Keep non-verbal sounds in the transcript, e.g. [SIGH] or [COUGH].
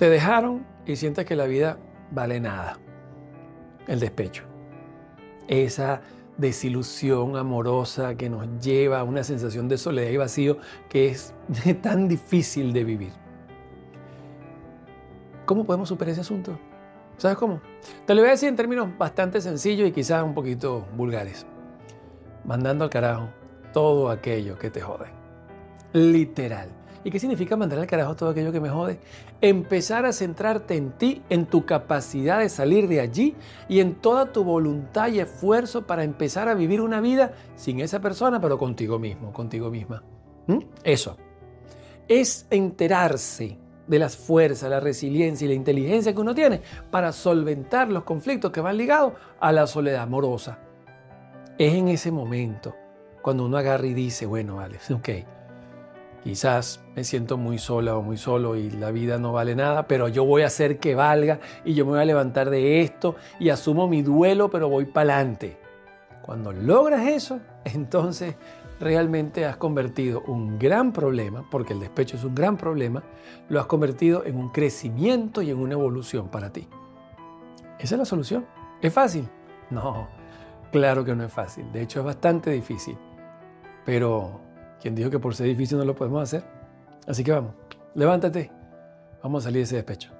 Te dejaron y sientes que la vida vale nada. El despecho. Esa desilusión amorosa que nos lleva a una sensación de soledad y vacío que es [LAUGHS] tan difícil de vivir. ¿Cómo podemos superar ese asunto? ¿Sabes cómo? Te lo voy a decir en términos bastante sencillos y quizás un poquito vulgares. Mandando al carajo todo aquello que te jode. Literal. ¿Y qué significa mandar al carajo todo aquello que me jode? Empezar a centrarte en ti, en tu capacidad de salir de allí y en toda tu voluntad y esfuerzo para empezar a vivir una vida sin esa persona, pero contigo mismo, contigo misma. ¿Mm? Eso. Es enterarse de las fuerzas, la resiliencia y la inteligencia que uno tiene para solventar los conflictos que van ligados a la soledad amorosa. Es en ese momento cuando uno agarra y dice, bueno, vale, ok, Quizás me siento muy sola o muy solo y la vida no vale nada, pero yo voy a hacer que valga y yo me voy a levantar de esto y asumo mi duelo, pero voy para adelante. Cuando logras eso, [LAUGHS] entonces realmente has convertido un gran problema, porque el despecho es un gran problema, lo has convertido en un crecimiento y en una evolución para ti. Esa es la solución. ¿Es fácil? No, claro que no es fácil. De hecho es bastante difícil. Pero quien dijo que por ser difícil no lo podemos hacer. Así que vamos, levántate, vamos a salir de ese despecho.